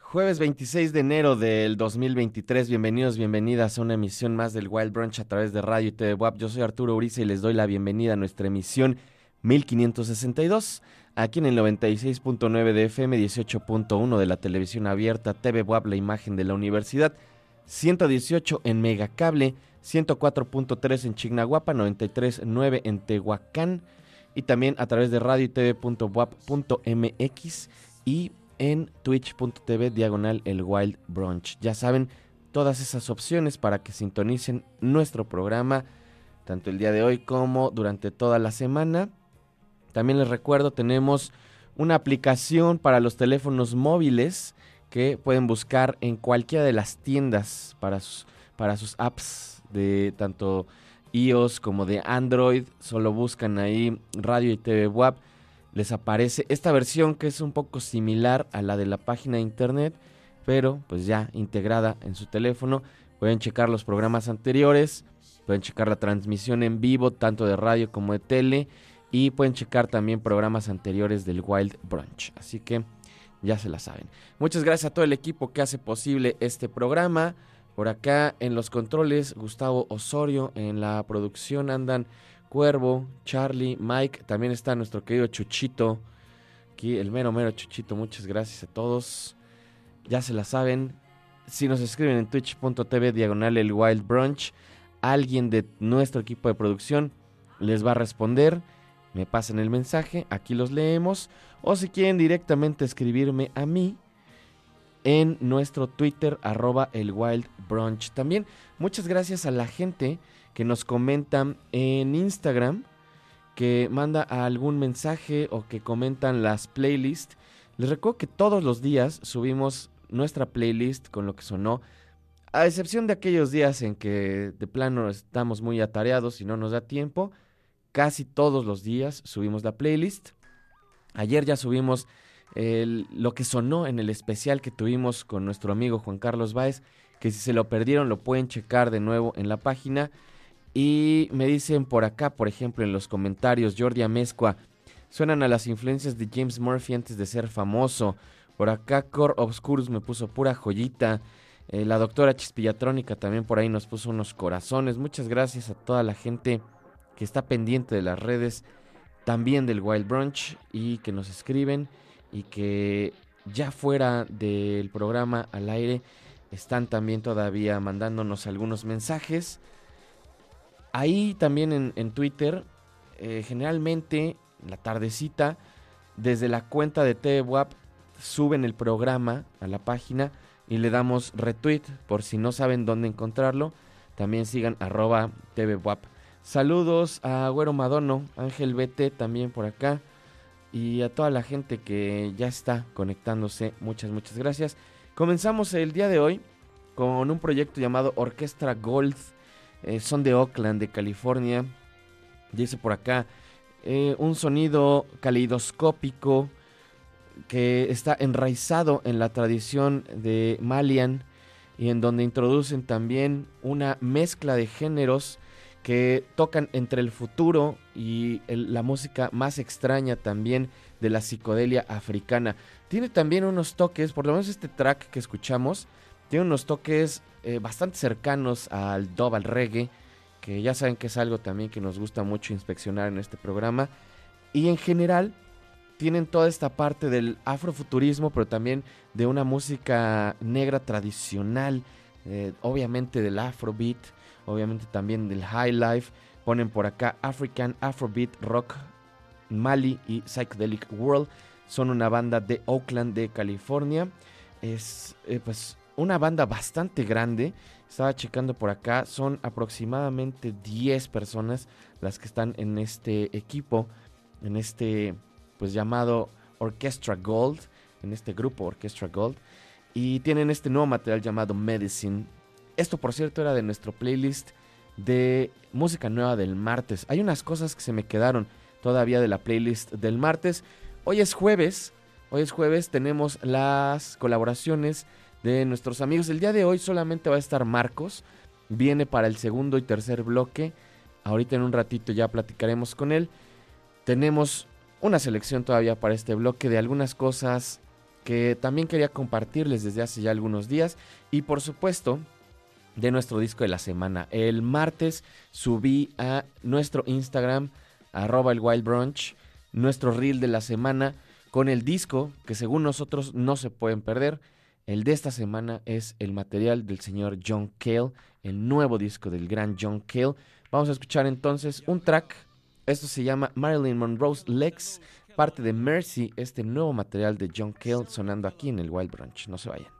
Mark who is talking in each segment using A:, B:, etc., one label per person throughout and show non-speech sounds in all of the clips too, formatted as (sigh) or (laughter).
A: Jueves 26 de enero del 2023, bienvenidos, bienvenidas a una emisión más del Wild Brunch a través de Radio y TV WAP. Yo soy Arturo Uriza y les doy la bienvenida a nuestra emisión 1562, aquí en el 96.9 de FM, 18.1 de la televisión abierta, TV WAP, la imagen de la universidad, 118 en Megacable, 104.3 en Chignahuapa, 93.9 en Tehuacán y también a través de radio y tv.wap.mx y en twitch.tv diagonal el Wild Brunch. Ya saben, todas esas opciones para que sintonicen nuestro programa, tanto el día de hoy como durante toda la semana. También les recuerdo, tenemos una aplicación para los teléfonos móviles que pueden buscar en cualquiera de las tiendas para sus, para sus apps de tanto iOS como de Android. Solo buscan ahí Radio y TV WAP les aparece esta versión que es un poco similar a la de la página de internet, pero pues ya integrada en su teléfono. Pueden checar los programas anteriores, pueden checar la transmisión en vivo tanto de radio como de tele y pueden checar también programas anteriores del Wild Brunch. Así que ya se la saben. Muchas gracias a todo el equipo que hace posible este programa. Por acá en los controles, Gustavo Osorio, en la producción andan Cuervo, Charlie, Mike, también está nuestro querido Chuchito, aquí el mero mero Chuchito, muchas gracias a todos. Ya se la saben, si nos escriben en twitch.tv diagonal el Wild Brunch, alguien de nuestro equipo de producción les va a responder, me pasan el mensaje, aquí los leemos, o si quieren directamente escribirme a mí en nuestro Twitter arroba el Wild Brunch. También muchas gracias a la gente que nos comentan en Instagram, que manda algún mensaje o que comentan las playlists. Les recuerdo que todos los días subimos nuestra playlist con lo que sonó, a excepción de aquellos días en que de plano estamos muy atareados y no nos da tiempo. Casi todos los días subimos la playlist. Ayer ya subimos lo que sonó en el especial que tuvimos con nuestro amigo Juan Carlos Báez, que si se lo perdieron lo pueden checar de nuevo en la página. Y me dicen por acá, por ejemplo, en los comentarios, Jordi Amezcua, suenan a las influencias de James Murphy antes de ser famoso. Por acá, Core Obscurus me puso pura joyita. Eh, la doctora Chispillatrónica también por ahí nos puso unos corazones. Muchas gracias a toda la gente que está pendiente de las redes, también del Wild Brunch y que nos escriben y que ya fuera del programa al aire están también todavía mandándonos algunos mensajes. Ahí también en, Twitter, eh, generalmente la tardecita, desde la cuenta de TVWAP, suben el programa a la página y le damos retweet por si no saben dónde encontrarlo. También sigan arroba TVWAP. Saludos a Güero Madono, Ángel BT también por acá. Y a toda la gente que ya está conectándose, muchas, muchas gracias. Comenzamos el día de hoy con un proyecto llamado Orquestra Gold eh, son de Oakland, de California. Dice por acá, eh, un sonido caleidoscópico que está enraizado en la tradición de Malian y en donde introducen también una mezcla de géneros que tocan entre el futuro y la música más extraña también de la psicodelia africana. Tiene también unos toques, por lo menos este track que escuchamos, tiene unos toques eh, bastante cercanos al dub, al reggae, que ya saben que es algo también que nos gusta mucho inspeccionar en este programa. Y en general tienen toda esta parte del afrofuturismo, pero también de una música negra tradicional, eh, obviamente del afrobeat, obviamente también del high life. Ponen por acá African Afrobeat Rock Mali y Psychedelic World. Son una banda de Oakland, de California. Es eh, pues una banda bastante grande. Estaba checando por acá, son aproximadamente 10 personas las que están en este equipo, en este pues llamado Orchestra Gold, en este grupo Orchestra Gold. Y tienen este nuevo material llamado Medicine. Esto por cierto era de nuestro playlist de música nueva del martes. Hay unas cosas que se me quedaron todavía de la playlist del martes. Hoy es jueves. Hoy es jueves, tenemos las colaboraciones de nuestros amigos. El día de hoy solamente va a estar Marcos. Viene para el segundo y tercer bloque. Ahorita en un ratito ya platicaremos con él. Tenemos una selección todavía para este bloque de algunas cosas que también quería compartirles desde hace ya algunos días y por supuesto de nuestro disco de la semana. El martes subí a nuestro Instagram arroba el Wild Brunch nuestro reel de la semana con el disco que según nosotros no se pueden perder. El de esta semana es el material del señor John Cale, el nuevo disco del gran John Cale. Vamos a escuchar entonces un track. Esto se llama Marilyn Monroe's Legs, parte de Mercy, este nuevo material de John Cale sonando aquí en el Wild Brunch. No se vayan.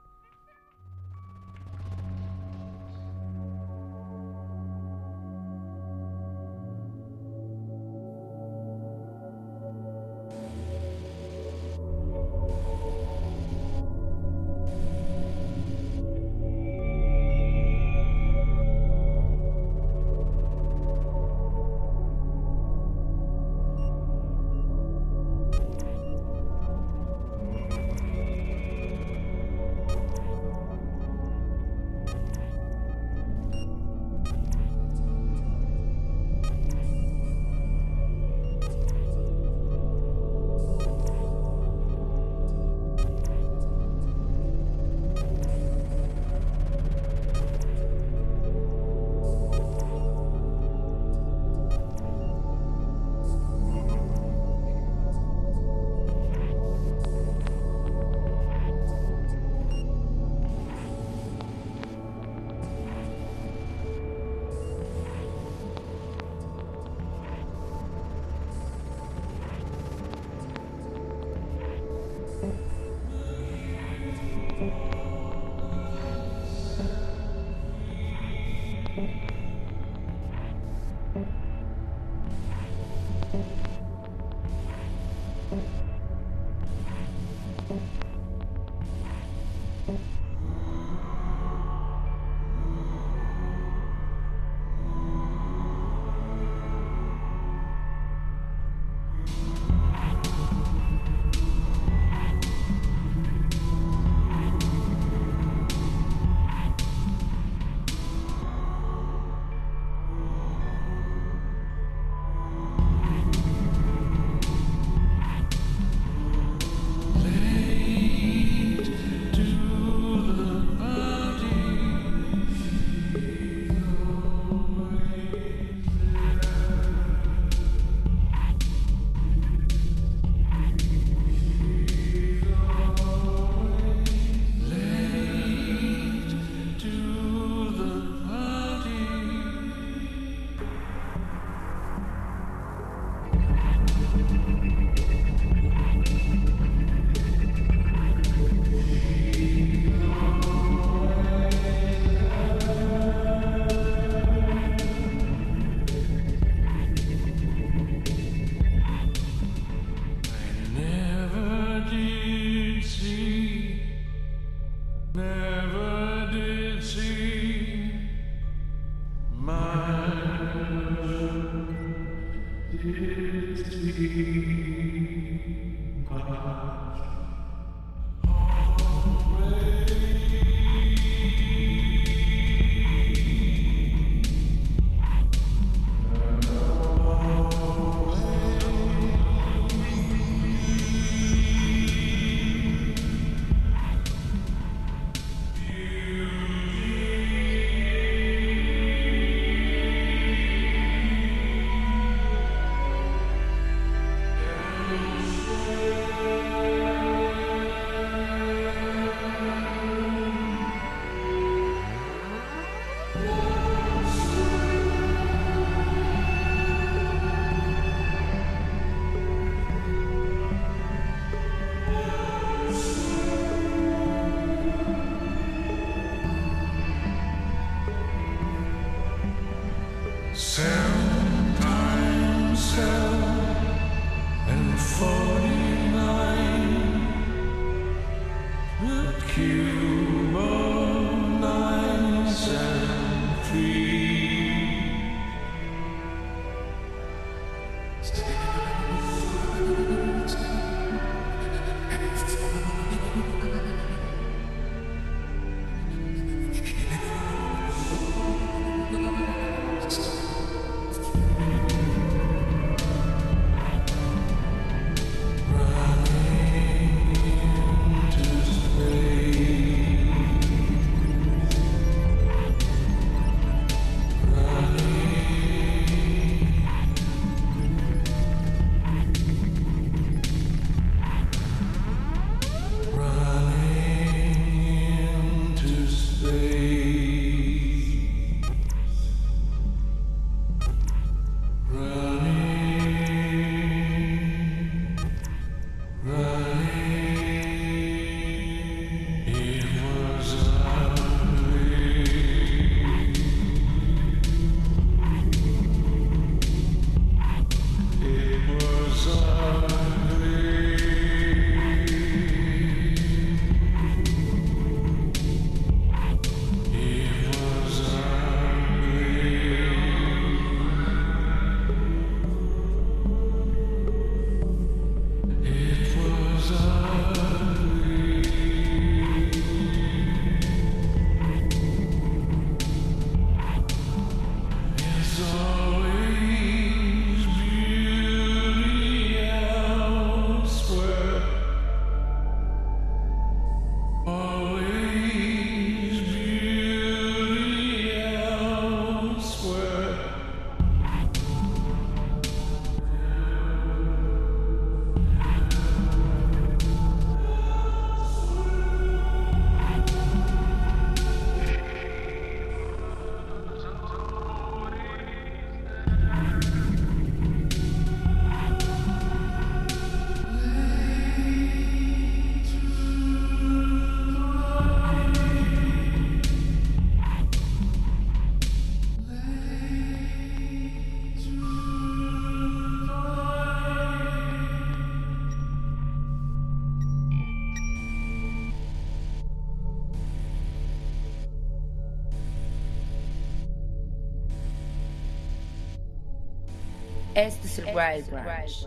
B: Este es el Wild Branch.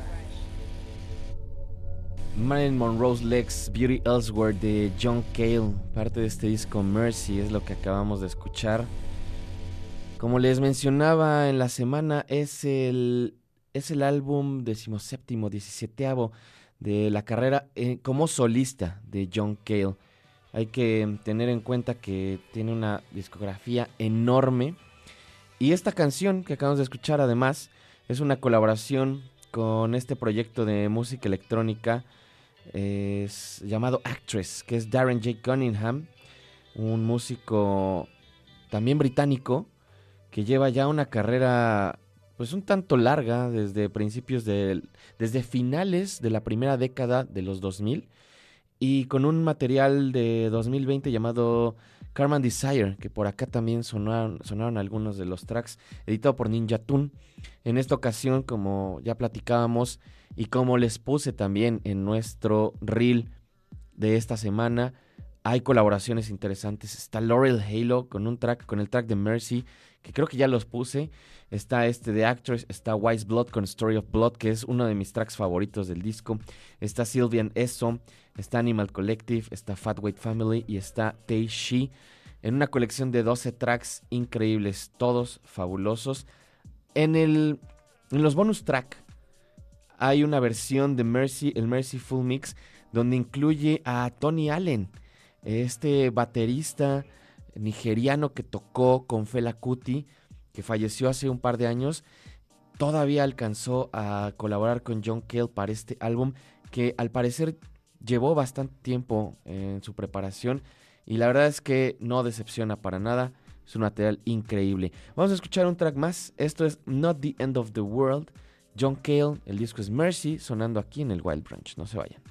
A: Marilyn Monroe's Legs, Beauty Elsewhere de John Cale, parte de este disco Mercy, es lo que acabamos de escuchar. Como les mencionaba en la semana, es el, es el álbum decimoséptimo, diecisieteavo de la carrera eh, como solista de John Cale. Hay que tener en cuenta que tiene una discografía enorme. Y esta canción que acabamos de escuchar además es una colaboración con este proyecto de música electrónica llamado Actress, que es Darren J. Cunningham, un músico también británico que lleva ya una carrera pues un tanto larga desde principios de desde finales de la primera década de los 2000 y con un material de 2020 llamado Carmen Desire, que por acá también sonaron, algunos de los tracks, editado por Ninja Tune. En esta ocasión, como ya platicábamos, y como les puse también en nuestro reel de esta semana, hay colaboraciones interesantes. Está Laurel Halo con un track, con el track de Mercy, que creo que ya los puse. Está este de Actress, está Wise Blood con Story of Blood, que es uno de mis tracks favoritos del disco. Está Sylvian Eso, está Animal Collective, está Fat Weight Family y está Tei Shi. En una colección de 12 tracks increíbles, todos fabulosos. En, el, en los bonus track hay una versión de Mercy, el Mercy Full Mix, donde incluye a Tony Allen, este baterista nigeriano que tocó con Fela Kuti, que falleció hace un par de años. Todavía alcanzó a colaborar con John Cale para este álbum que al parecer llevó bastante tiempo en su preparación y la verdad es que no decepciona para nada. Es un material increíble. Vamos a escuchar un track más. Esto es Not the End of the World John Cale, el disco es Mercy, sonando aquí en el Wild Branch. No se vayan.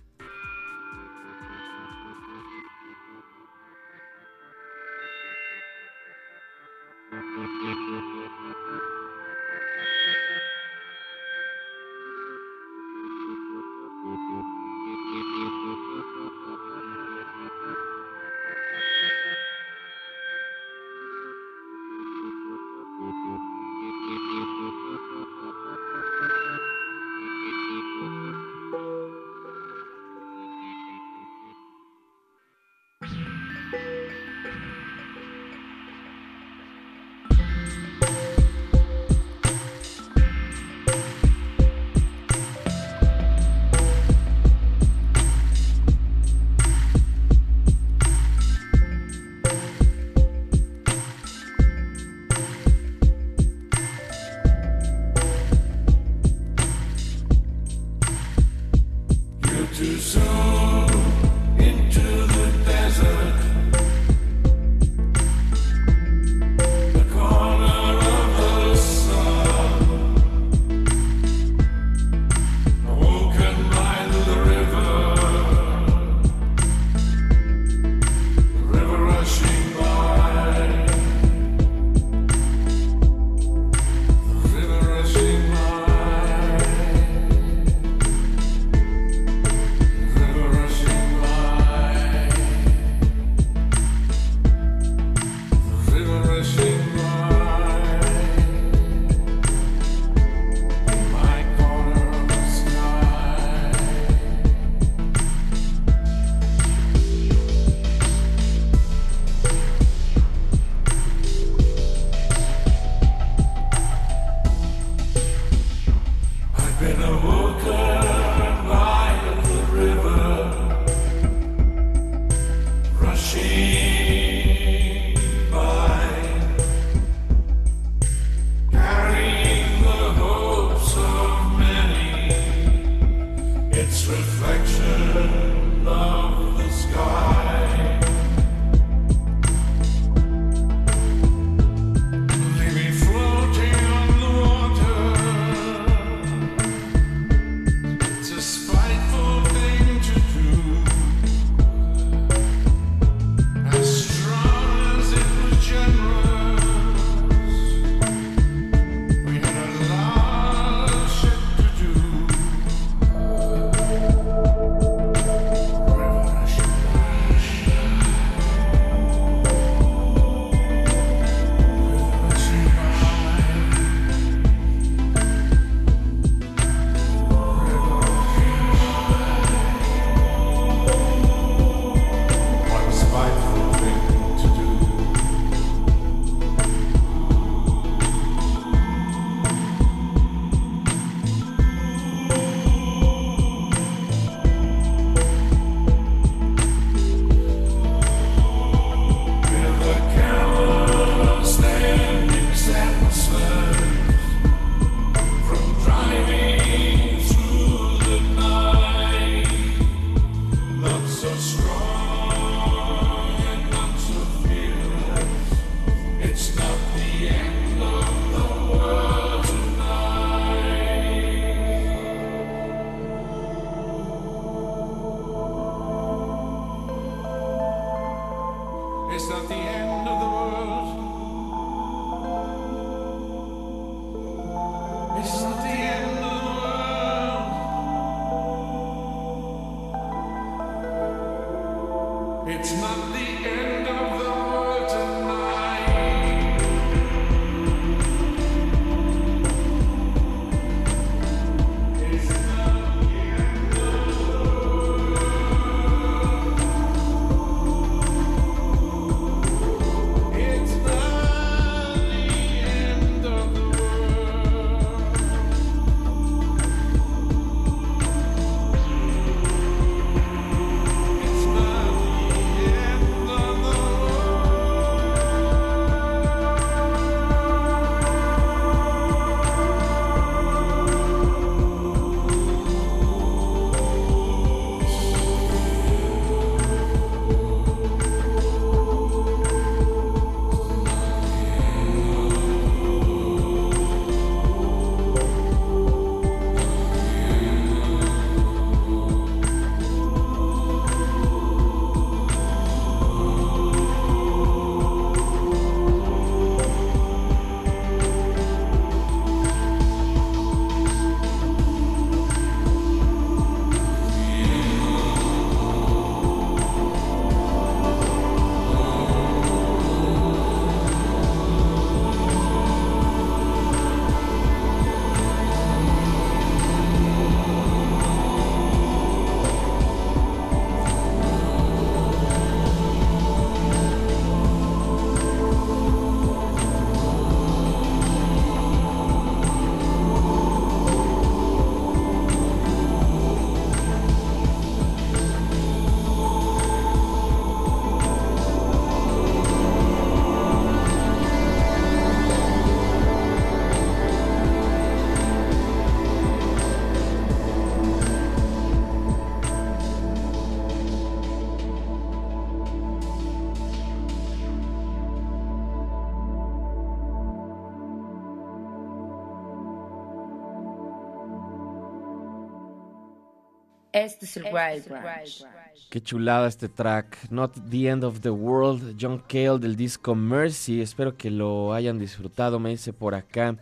B: Este es el Wild Branch.
A: Qué chulada este track. Not the End of the World. John Cale del disco Mercy. Espero que lo hayan disfrutado. Me dice por acá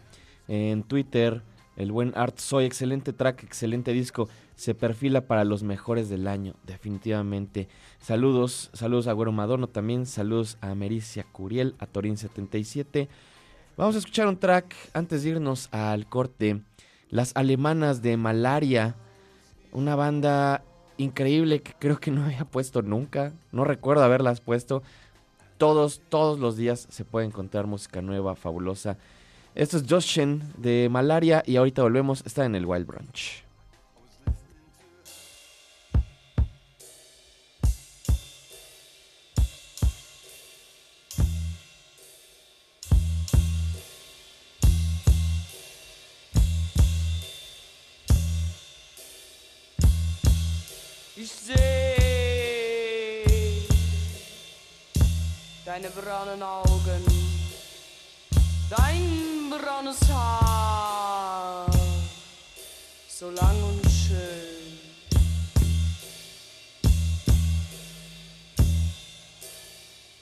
A: en Twitter. El buen Art Soy. Excelente track, excelente disco. Se perfila para los mejores del año. Definitivamente. Saludos. Saludos a Güero Madorno también. Saludos a Mericia Curiel. A Torín77. Vamos a escuchar un track antes de irnos al corte. Las alemanas de Malaria una banda increíble que creo que no había puesto nunca. No recuerdo haberlas puesto. Todos, todos los días se puede encontrar música nueva, fabulosa. Esto es Josh Shen de Malaria y ahorita volvemos. Está en el Wild Brunch.
C: deine braunen Augen, dein braunes Haar, so lang und schön.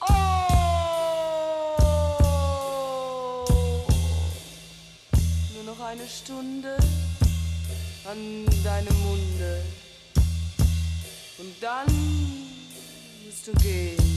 C: Oh, nur noch eine Stunde an deinem Munde und dann musst du gehen.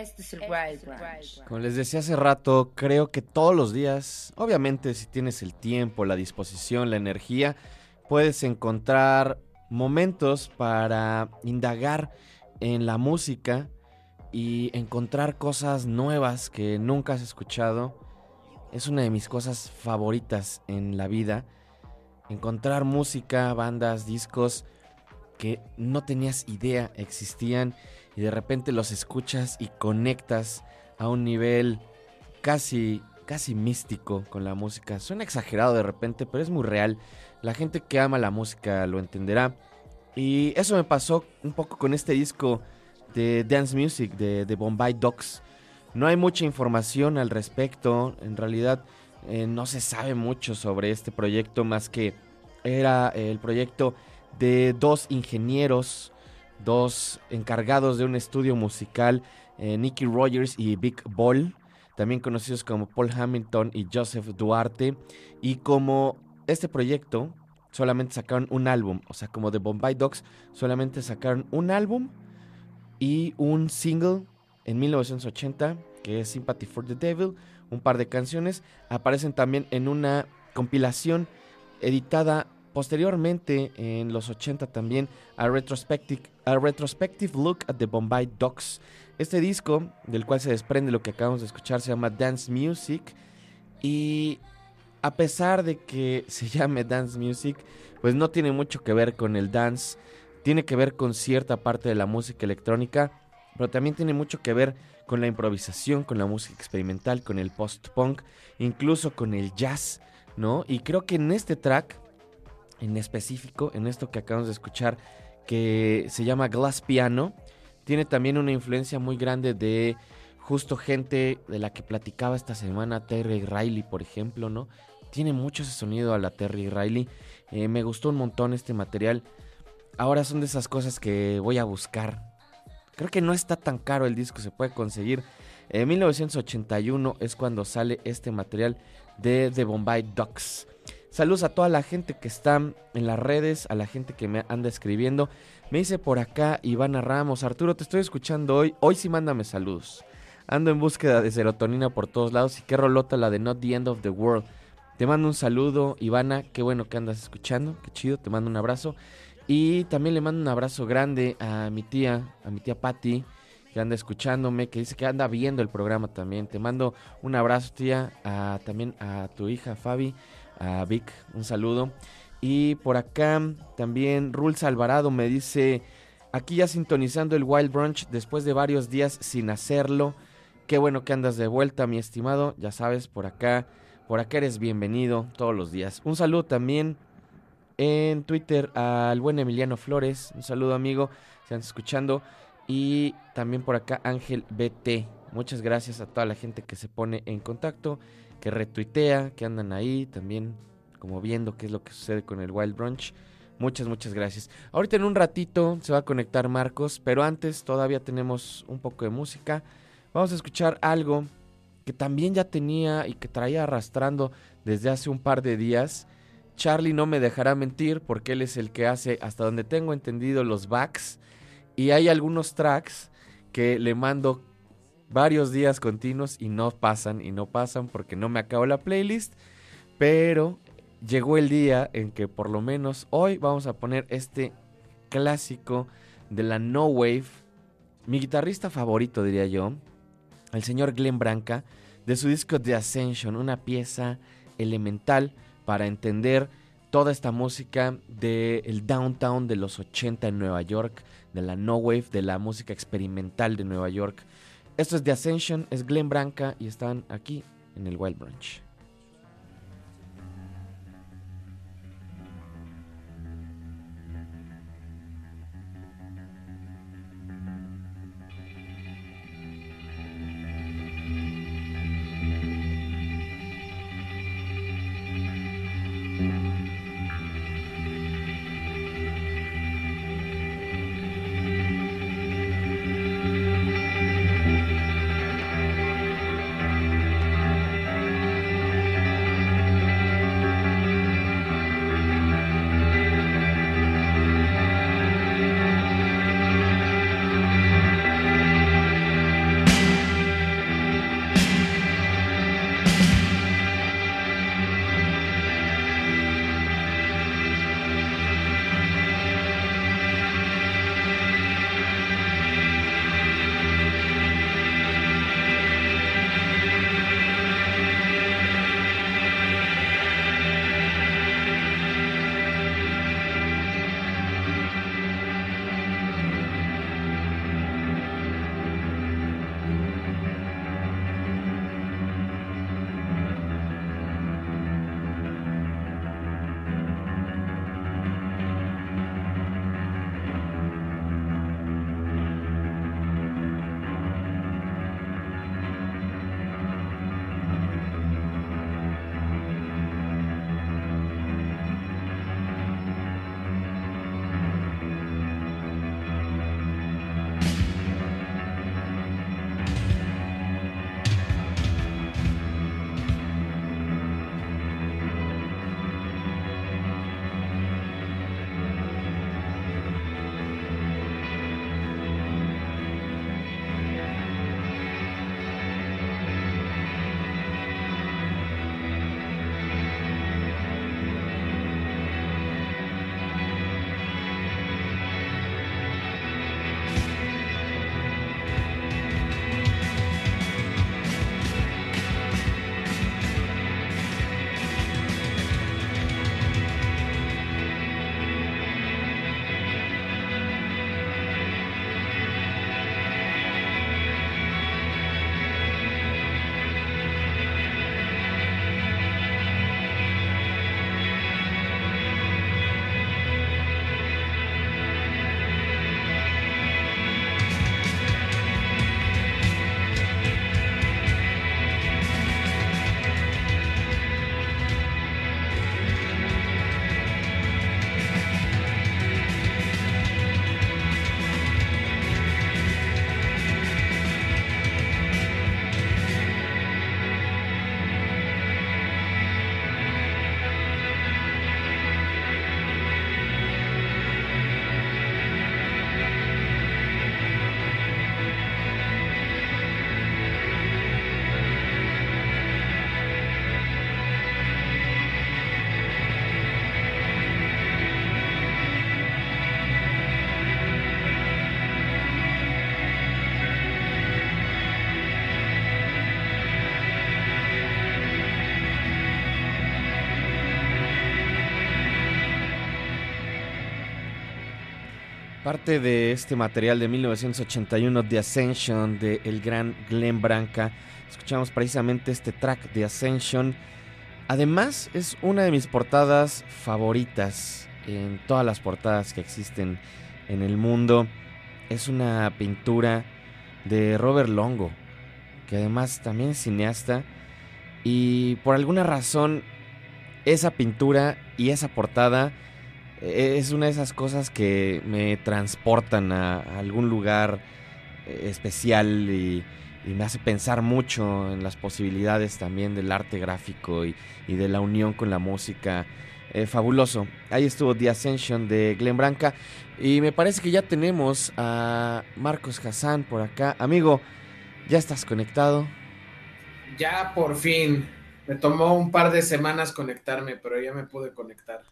B: Este es el Wild Branch.
A: Como les decía hace rato, creo que todos los días, obviamente si tienes el tiempo, la disposición, la energía, puedes encontrar momentos para indagar en la música y encontrar cosas nuevas que nunca has escuchado. Es una de mis cosas favoritas en la vida. Encontrar música, bandas, discos que no tenías idea existían y de repente los escuchas y conectas a un nivel casi casi místico con la música. Suena exagerado de repente, pero es muy real. La gente que ama la música lo entenderá. Y eso me pasó un poco con este disco de Dance Music de, Bombay Dogs. No hay mucha información al respecto. En realidad eh, no se sabe mucho sobre este proyecto más que era el proyecto de dos ingenieros, dos encargados de un estudio musical, eh, Nicky Rogers y Big Ball, también conocidos como Paul Hamilton y Joseph Duarte. Y como este proyecto solamente sacaron un álbum, o sea, como de Bombay Dogs, solamente sacaron un álbum y un single en 1980, que es Sympathy for the Devil, un par de canciones, aparecen también en una compilación editada posteriormente en los 80 también a Retrospective, a Retrospective Look at the Bombay Dogs. Este disco, del cual se desprende lo que acabamos de escuchar, se llama Dance Music y a pesar de que (laughs) se llame Dance Music, pues no tiene mucho que ver con el dance, tiene que ver con cierta parte de la música electrónica, pero también tiene mucho que ver con la improvisación, con la música experimental, con el post-punk, incluso con el jazz, ¿no? Y creo que en este track, en específico, en esto que acabamos de escuchar, que se llama Glass Piano, tiene también una influencia muy grande de justo gente de la que platicaba esta semana, Terry Riley, por ejemplo, ¿no? Tiene mucho ese sonido a la Terry Riley. Eh, me gustó un montón este material. Ahora son de esas cosas que voy a buscar. Creo que no está tan caro el disco, se puede conseguir. En 1981 es cuando sale este material de The Bombay Ducks. Saludos a toda la gente que está en las redes, a la gente que me anda escribiendo. Me dice por acá Ivana Ramos, Arturo, te estoy escuchando hoy. Hoy sí mándame saludos. Ando en búsqueda de serotonina por todos lados y qué rolota la de Not the End of the World. Te mando un saludo, Ivana, qué bueno que andas escuchando, qué chido, te mando un abrazo. Y también le mando un abrazo grande a mi tía, a mi tía Patty, que anda escuchándome, que dice que anda viendo el programa también. Te mando un abrazo, tía, también a tu hija Fabi, a Vic, un saludo. Y por acá también Rules Alvarado me dice, aquí ya sintonizando el Wild Brunch después de varios días sin hacerlo. Qué bueno que andas de vuelta, mi estimado. Ya sabes, por acá, por acá eres bienvenido todos los días. Un saludo también en Twitter al buen Emiliano Flores. Un saludo, amigo. Se están escuchando. Y también por acá Ángel BT. Muchas gracias a toda la gente que se pone en contacto, que retuitea, que andan ahí también como viendo qué es lo que sucede con el Wild Brunch. Muchas, muchas gracias. Ahorita en un ratito se va a conectar Marcos, pero antes todavía tenemos un poco de música. Vamos a escuchar algo que también ya tenía y que traía arrastrando desde hace un par de días. Charlie no me dejará mentir porque él es el que hace, hasta donde tengo entendido, los backs. Y hay algunos tracks que le mando varios días continuos y no pasan y no pasan porque no me acabo la playlist. Pero llegó el día en que por lo menos hoy vamos a poner este clásico de la No Wave. Mi guitarrista favorito diría yo, el señor Glenn Branca, de su disco The Ascension, una pieza elemental para entender toda esta música del downtown de los 80 en Nueva York, de la no wave, de la música experimental de Nueva York. Esto es The Ascension, es Glenn Branca y están aquí en el Wild Branch. Parte de este material de 1981, The Ascension, de el gran Glenn Branca. Escuchamos precisamente este track, The Ascension. Además, es una de mis portadas favoritas en todas las portadas que existen en el mundo. Es una pintura de Robert Longo, que además también es cineasta. Y por alguna razón, esa pintura y esa portada es una de esas cosas que me transportan a, algún lugar eh, especial y, me hace pensar mucho en las posibilidades también del arte gráfico y, de la unión con la música. Eh, fabuloso. Ahí estuvo The Ascension de Glenn Branca. Y me parece que ya tenemos a Marcos Hassan por acá. Amigo, ¿ya estás conectado?
D: Ya por fin. Me tomó un par de semanas conectarme, pero ya me pude conectar.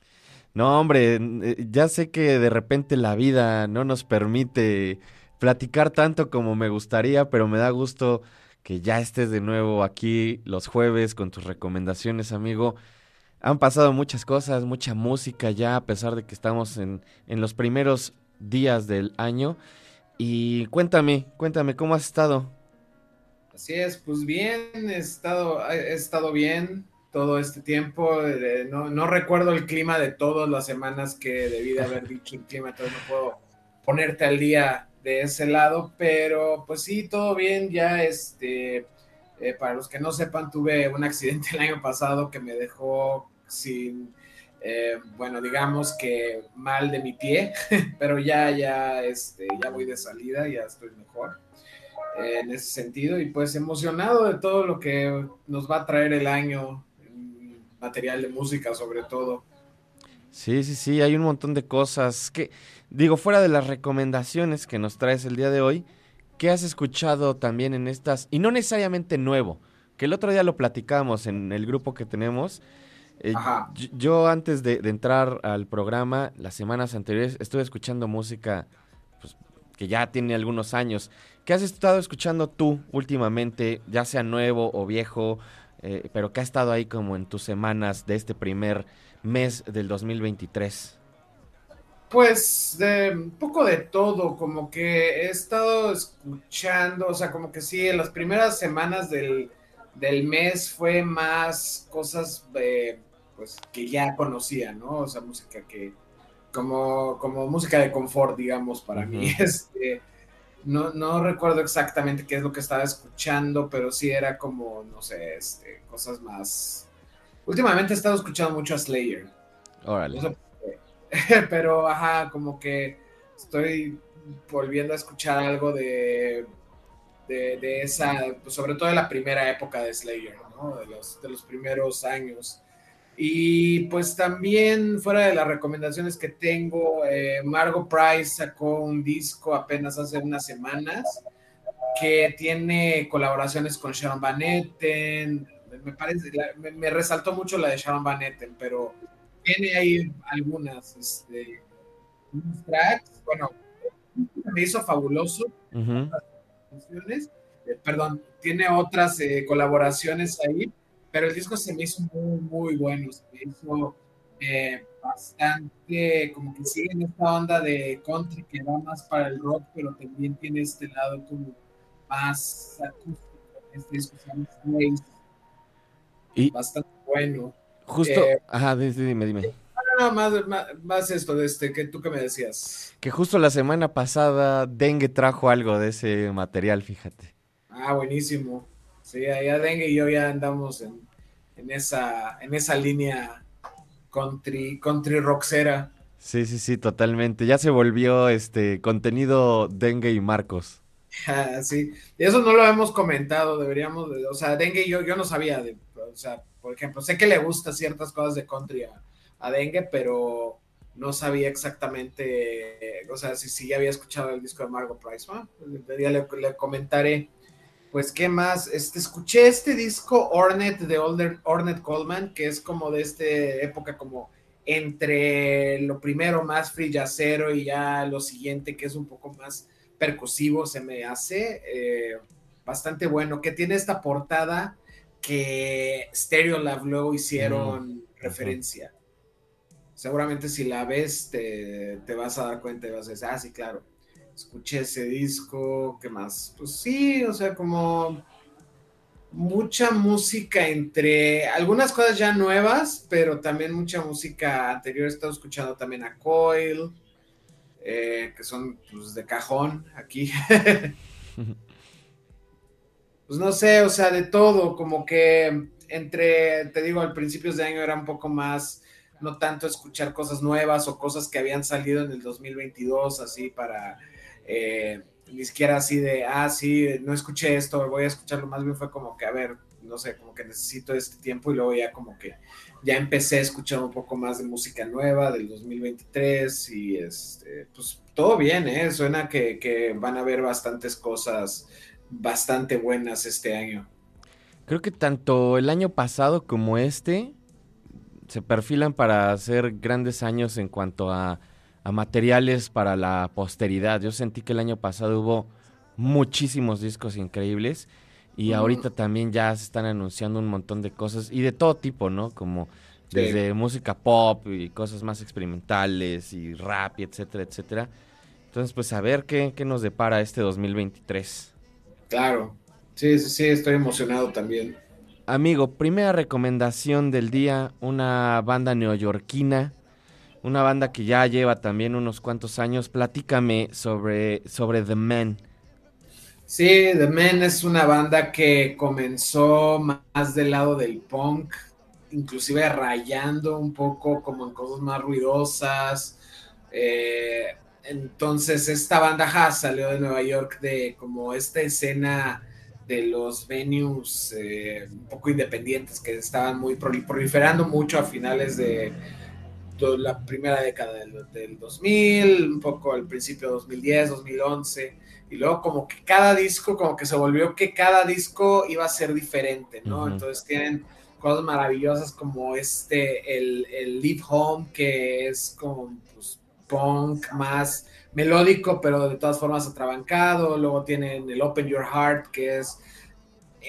A: No, hombre, eh, ya sé que de repente la vida no nos permite platicar tanto como me gustaría, pero me da gusto que ya estés de nuevo aquí los jueves con tus recomendaciones, amigo. Han pasado muchas cosas, mucha música ya, a pesar de que estamos en, en los primeros días del año. Y cuéntame, cuéntame, ¿cómo has estado?
D: Así es, pues bien, he estado, he estado bien todo este tiempo. no, recuerdo el clima de todas las semanas que debí de haber dicho el clima, entonces no puedo ponerte al día de ese lado, pero pues sí, todo bien, ya este, eh, para los que no sepan, tuve un accidente el año pasado que me dejó sin, eh, bueno, digamos que mal de mi pie, (laughs) pero ya, ya, este, ya voy de salida, ya estoy mejor eh, en ese sentido y pues emocionado de todo lo que nos va a traer el año material de música sobre todo.
A: Sí, sí, sí, hay un montón de cosas que, digo, fuera de las recomendaciones que nos traes el día de hoy, ¿qué has escuchado también en estas, y no necesariamente nuevo, que el otro día lo platicamos en el grupo que tenemos, eh, yo antes de, entrar al programa, las semanas anteriores, estuve escuchando música pues, que ya tiene algunos años. ¿Qué has estado escuchando tú últimamente, ya sea nuevo o viejo? Eh, pero que ha estado ahí como en tus semanas de este primer mes del 2023?
D: Pues de un poco de todo, como que he estado escuchando, o sea, como que sí, en las primeras semanas del, mes fue más cosas pues que ya conocía, ¿no? O sea, música que, como, como música de confort, digamos, para mí. (laughs) Este, no, no recuerdo exactamente qué es lo que estaba escuchando, pero sí era como, no sé, este, cosas más. Últimamente he estado escuchando mucho a Slayer.
A: Órale. (laughs)
D: pero, ajá, como que estoy volviendo a escuchar algo de, de, esa, pues sobre todo de la primera época de Slayer, ¿no? De los, de los primeros años. Y pues también, fuera de las recomendaciones que tengo, eh, Margot Price sacó un disco apenas hace unas semanas que tiene colaboraciones con Sharon Van Etten. Me, parece, me, resaltó mucho la de Sharon Van Etten, pero tiene ahí algunas este, tracks. Bueno, me hizo fabuloso. Eh, perdón, tiene otras eh, colaboraciones ahí pero el disco se me hizo muy, muy bueno, se me hizo eh, bastante, como que sigue en esta onda de country que va más para el rock, pero también tiene este lado como más acústico. Este disco se llama Space. Y bastante bueno.
A: Justo, eh, ajá, dime, dime.
D: Ah, más, más, esto de este, que tú que me decías.
A: Que justo la semana pasada Dengue trajo algo de ese material, fíjate.
D: Ah, buenísimo. Sí, allá Dengue y yo ya andamos en, en esa, en esa línea country, country rockera.
A: Sí, sí, sí, totalmente. Ya se volvió este contenido Dengue y Marcos. (laughs)
D: Ah, sí, y eso no lo hemos comentado, deberíamos, o sea, Dengue yo, yo no sabía, de, o sea, por ejemplo, sé que le gusta ciertas cosas de country a, Dengue, pero no sabía exactamente, o sea, si, si ya había escuchado el disco de Margot Price, ¿no? le, le comentaré pues, ¿qué más? Este, escuché este disco Ornette de Ornette Coleman, que es como de esta época, como entre lo primero más free y ya lo siguiente, que es un poco más percusivo, se me hace eh, bastante bueno, que tiene esta portada que Stereo Love Low hicieron mm, referencia. seguramente si la ves te, te vas a dar cuenta y vas a decir, ah, sí, claro, escuché ese disco, ¿qué más? Pues sí, o sea, como mucha música entre algunas cosas ya nuevas, pero también mucha música anterior. He estado escuchando también a Coil, eh, que son pues, de cajón aquí. (laughs) pues no sé, o sea, de todo, como que entre, te digo, al principios de año era un poco más, no tanto escuchar cosas nuevas o cosas que habían salido en el 2022, así para... Eh, ni siquiera así de, ah, sí, no escuché esto, voy a escucharlo, más bien fue como que, a ver, no sé, como que necesito este tiempo y luego ya como que ya empecé a escuchar un poco más de música nueva del 2023 y este, pues todo bien, ¿eh? Suena que, que van a haber bastantes cosas bastante buenas este año.
A: Creo que tanto el año pasado como este se perfilan para hacer grandes años en cuanto a a materiales para la posteridad. Yo sentí que el año pasado hubo muchísimos discos increíbles y ahorita también ya se están anunciando un montón de cosas y de todo tipo, ¿no? Como desde música pop y cosas más experimentales y rap y etcétera, etcétera. Entonces, pues a ver qué, qué nos depara este 2023.
D: Claro, sí, sí, sí, estoy emocionado también.
A: Amigo, primera recomendación del día, una banda neoyorquina una banda que ya lleva también unos cuantos años. Platícame sobre, sobre The Men.
D: Sí, The Men es una banda que comenzó más del lado del punk, inclusive rayando un poco como en cosas más ruidosas. Eh, entonces esta banda salió de Nueva York de como esta escena de los venues eh, un poco independientes que estaban muy proliferando mucho a finales de la primera década del, 2000, un poco al principio de 2010, 2011, y luego como que cada disco, como que se volvió que cada disco iba a ser diferente, ¿no? Entonces tienen cosas maravillosas como este, el, el Live Home, que es como pues, punk más melódico, pero de todas formas atrabancado, luego tienen el Open Your Heart, que es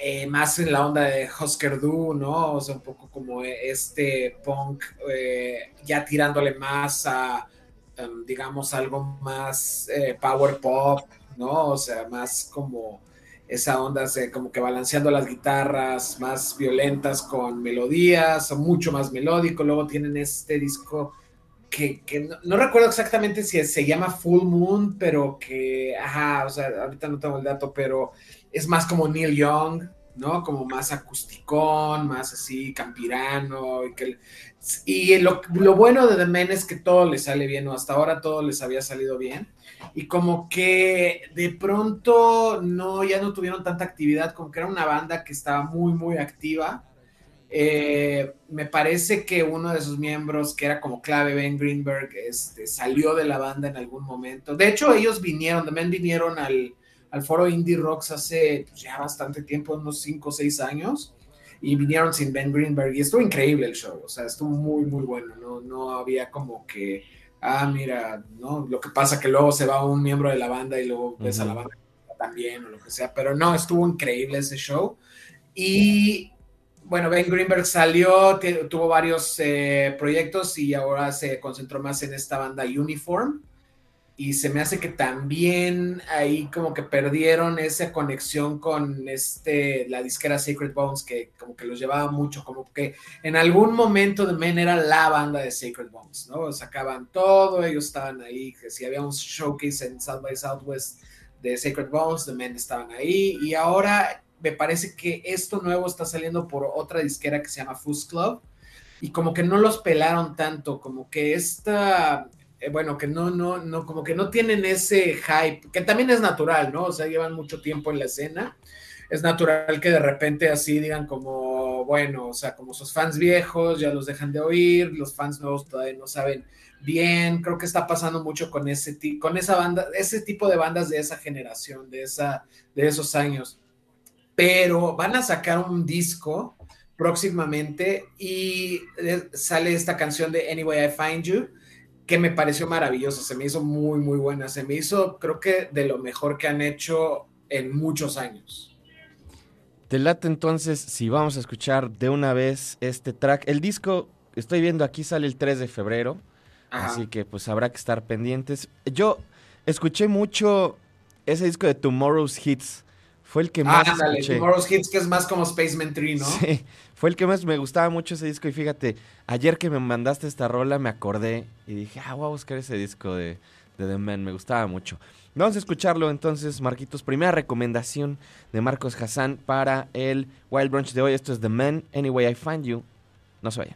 D: eh, más en la onda de Husker Du, ¿no? O sea, un poco como este punk, eh, ya tirándole más a, em, digamos, algo más eh, power pop, ¿no? O sea, más como esa onda, como que balanceando las guitarras más violentas con melodías, o mucho más melódico. Luego tienen este disco que, no, no, recuerdo exactamente si se llama Full Moon, pero que, ajá, o sea, ahorita no tengo el dato, pero es más como Neil Young, ¿no? Como más acusticón, más así campirano. Y, que, y lo, bueno de The Men es que todo le sale bien, o hasta ahora todo les había salido bien. Y como que de pronto no, ya no tuvieron tanta actividad, como que era una banda que estaba muy, muy activa. Eh, me parece que uno de sus miembros, que era como clave, Ben Greenberg, este, salió de la banda en algún momento. De hecho, ellos vinieron, The Men vinieron al, al foro Indie Rocks hace pues, ya bastante tiempo, unos 5 o 6 años, y vinieron sin Ben Greenberg y estuvo increíble el show, o sea, estuvo muy, muy bueno, no, no había como que, ah, mira, ¿no? Lo que pasa que luego se va un miembro de la banda y luego ves a la banda también o lo que sea, pero no, estuvo increíble ese show. Y bueno, Ben Greenberg salió, tuvo varios eh, proyectos y ahora se concentró más en esta banda Uniform y se me hace que también ahí como que perdieron esa conexión con este la disquera Sacred Bones que como que los llevaba mucho como que en algún momento de Men era la banda de Sacred Bones no sacaban todo ellos estaban ahí que si había un showcase en South by Southwest de Sacred Bones The Men estaban ahí y ahora me parece que esto nuevo está saliendo por otra disquera que se llama Fuzz Club y como que no los pelaron tanto, como que esta eh, bueno, que no, no, no, como que no tienen ese hype, que también es natural, ¿no? O sea, llevan mucho tiempo en la escena. Es natural que de repente así digan como, bueno, o sea, como sus fans viejos ya los dejan de oír, los fans nuevos todavía no saben bien. Creo que está pasando mucho con ese con esa banda, ese tipo de bandas de esa generación, de esa, de esos años. Pero van a sacar un disco próximamente y eh, sale esta canción de Anyway I Find You que me pareció maravilloso, se me hizo muy, muy buena, se me hizo creo que de lo mejor que han hecho en muchos años.
A: Te late entonces si vamos a escuchar de una vez este track. El disco
E: estoy viendo aquí sale el 3 de febrero,
D: Ajá.
E: así que pues habrá que estar pendientes. Yo escuché mucho ese disco de Tomorrow's Hits, fue el que
D: Ah,
E: más
D: ándale,
E: escuché.
D: Tomorrow's Hits, que es más como Spaceman 3, ¿no?
E: Sí, fue el que más me gustaba mucho ese disco y fíjate, ayer que me mandaste esta rola me acordé y dije, ah, voy a buscar ese disco de, de The Man, me gustaba mucho. Vamos a escucharlo entonces, Marquitos. Primera recomendación de Marcos Hassan para el Wild Brunch de hoy. Esto es The Man, Anyway I Find You. No se vayan.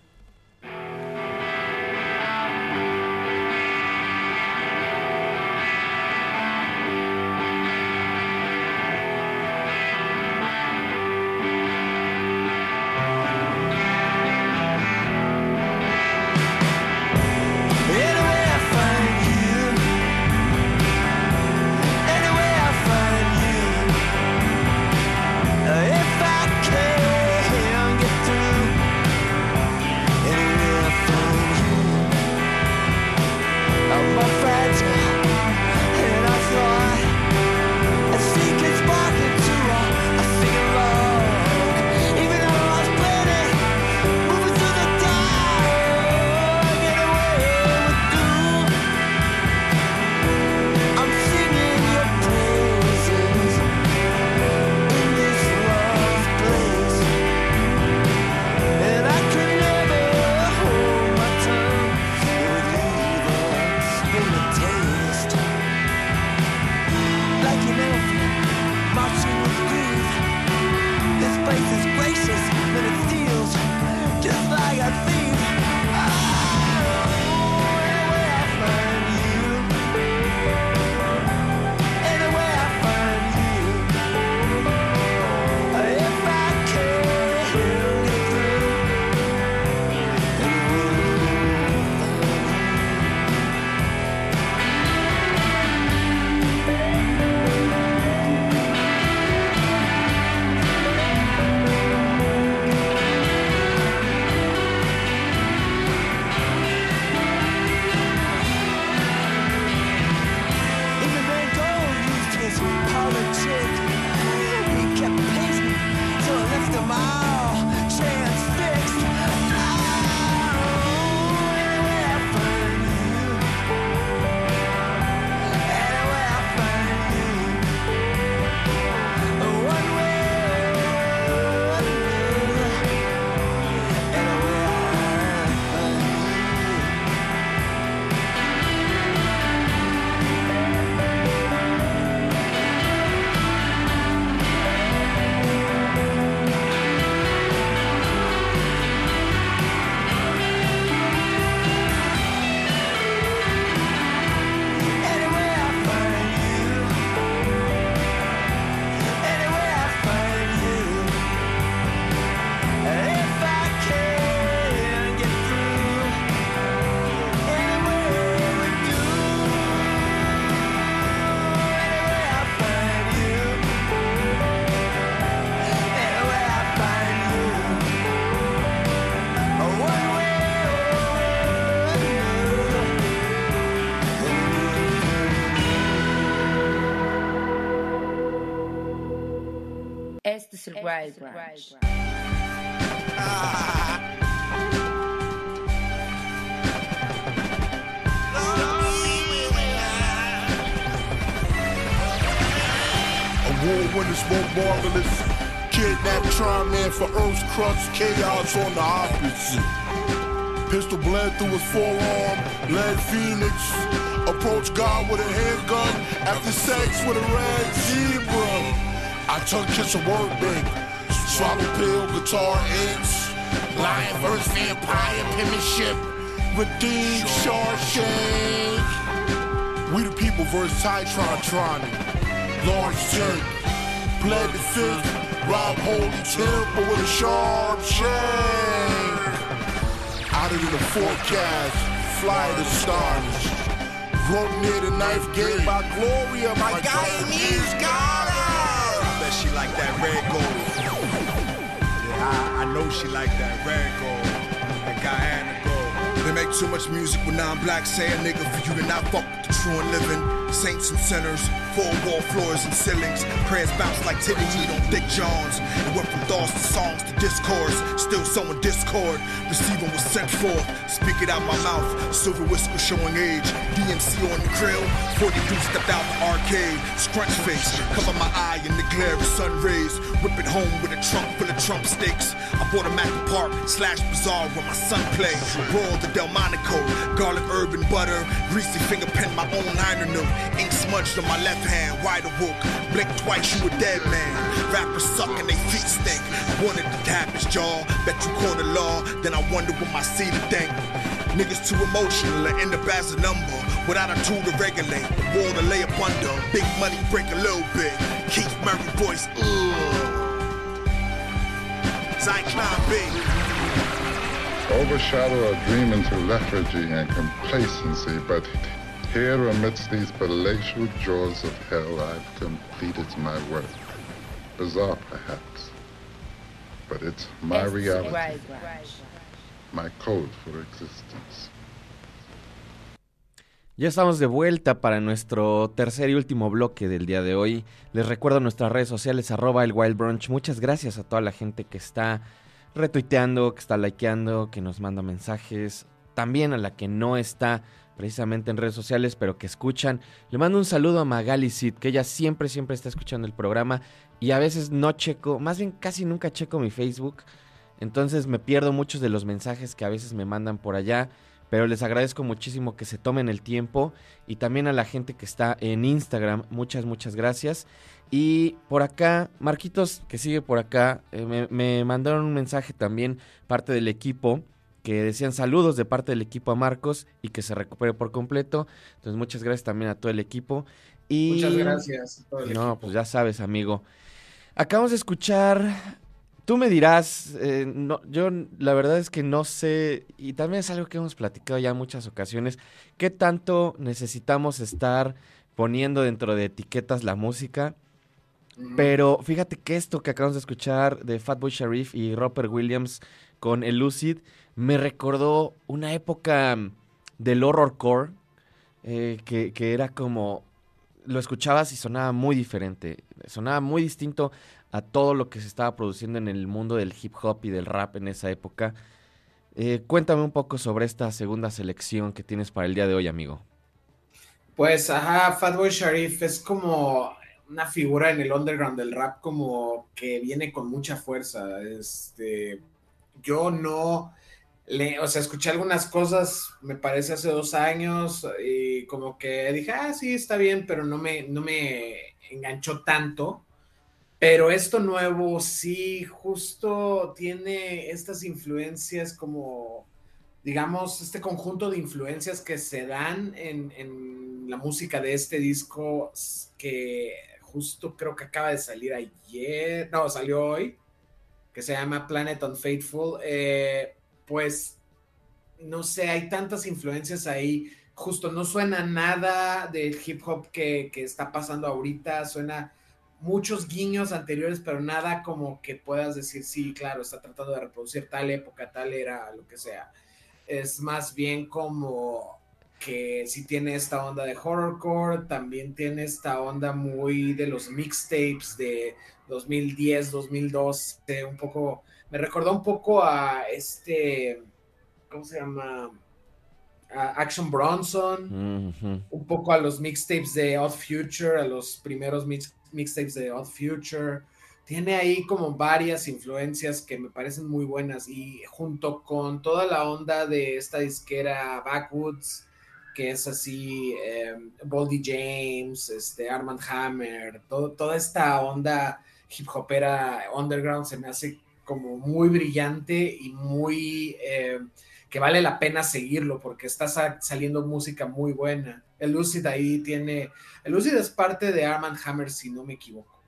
F: Este es el Wild Brunch.
G: Award winners more marvelous. Kidnap try man for Earth's crust. Chaos on the opposite. Pistol bled through his forearm. Led Phoenix. Approach God with a handgun. After sex with a red zebra. Tongue kiss a word bank. Swallow pill, guitar inks. Lion verse vampire penmanship. Redeemed Shawshank. We the people versus Titron Tronic. Large jerk. Bled the fifth. Rob Holy Temple with a sharp shank. Out of the forecast. Fly the stars. Broke near the knife gate by Gloria. My Guyanese got her.
H: I bet she like that red gold. Yeah, I, I know she like that red gold. That Guyana gold. They make too much music with non-black say a nigga for you to not fuck true and living. Saints and sinners, four wall floors and ceilings. Prayers bounce like titty meat on Dick Johns. It went from thoughts to songs to discourse. Still sowing discord. Receiving was sent forth. Speak it out my mouth. Silver whisper showing age. DMC on the grill. 42 stepped out the arcade. Scrunch face. Cover my eye in the glare of sun rays. Whip it home with a trunk full of Trump sticks. I bought a Mac Park slash bazaar where my son played. Roll the Delmonico. Garlic herb, and butter. Greasy finger pen my own liner note. Ink smudged on my left hand. Wide awoke. Blink twice, you a dead man. Rappers suck and they feet stink. Wanted to tap his jaw. Bet you caught the law. Then I wonder what my seed think. Niggas too emotional and end up as a number. Without a tool to regulate, the wall to lay up under. Big money break a little bit. Keith Murray voice, ugh.
I: Overshadow a dream into lethargy and complacency, but here amidst these palatial jaws of hell, I've completed my work. Bizarre, perhaps, but it's my reality, my code for existence.
A: Ya estamos de vuelta para nuestro tercer y último bloque del día de hoy. Les recuerdo nuestras redes sociales, arroba el Wild Brunch. Muchas gracias a toda la gente que está retuiteando, que está likeando, que nos manda mensajes. También a la que no está precisamente en redes sociales, pero que escuchan. Le mando un saludo a Magali Sid, que ella siempre, siempre está escuchando el programa. Y a veces no checo, más bien casi nunca checo mi Facebook. Entonces me pierdo muchos de los mensajes que a veces me mandan por allá. Pero les agradezco muchísimo que se tomen el tiempo. Y también a la gente que está en Instagram. Muchas, muchas gracias. Y por acá, Marquitos, que sigue por acá, eh, me, me mandaron un mensaje también, parte del equipo, que decían saludos de parte del equipo a Marcos y que se recupere por completo. Entonces, muchas gracias también a todo el equipo. Y
D: Muchas gracias. a todo el
A: no,
D: equipo.
A: pues ya sabes, amigo. Acabamos de escuchar. Tú me dirás, eh, no, yo la verdad es que no sé, y también es algo que hemos platicado ya en muchas ocasiones, qué tanto necesitamos estar poniendo dentro de etiquetas la música. Pero fíjate que esto que acabamos de escuchar de Fatboy Sharif y Robert Williams con el Lucid me recordó una época del horrorcore eh, que, que era como lo escuchabas y sonaba muy diferente, sonaba muy distinto a todo lo que se estaba produciendo en el mundo del hip hop y del rap en esa época. Eh, cuéntame un poco sobre esta segunda selección que tienes para el día de hoy, amigo.
D: Pues, ajá, Fatboy Sharif es como una figura en el underground del rap como que viene con mucha fuerza. Este, yo no o sea, escuché algunas cosas, me parece hace dos años, y como que dije, ah, sí, está bien, pero no me, no me enganchó tanto. Pero esto nuevo sí, justo tiene estas influencias como, digamos, este conjunto de influencias que se dan en, en la música de este disco que justo creo que acaba de salir ayer, no, salió hoy, que se llama Planet Unfaithful. Eh, pues, no sé, hay tantas influencias ahí. Justo no suena nada del hip hop que, está pasando ahorita, suena muchos guiños anteriores, pero nada como que puedas decir, sí, claro, está tratando de reproducir tal época, tal era, lo que sea. Es más bien como que sí tiene esta onda de horrorcore, también tiene esta onda muy de los mixtapes de 2010, 2012, un poco, me recordó un poco a este, ¿cómo se llama? A Action Bronson un poco a los mixtapes de Odd Future, a los primeros mix- mixtapes de Odd Future. Tiene ahí como varias influencias que me parecen muy buenas y junto con toda la onda de esta disquera Backwoods, que es así, eh, Boldy James, este, Armand Hammer, todo- toda esta onda hip hopera underground se me hace como muy brillante y muy... eh, que vale la pena seguirlo porque está sa- saliendo música muy buena. El Lucid ahí tiene, el Lucid es parte de Armand Hammer si no me equivoco.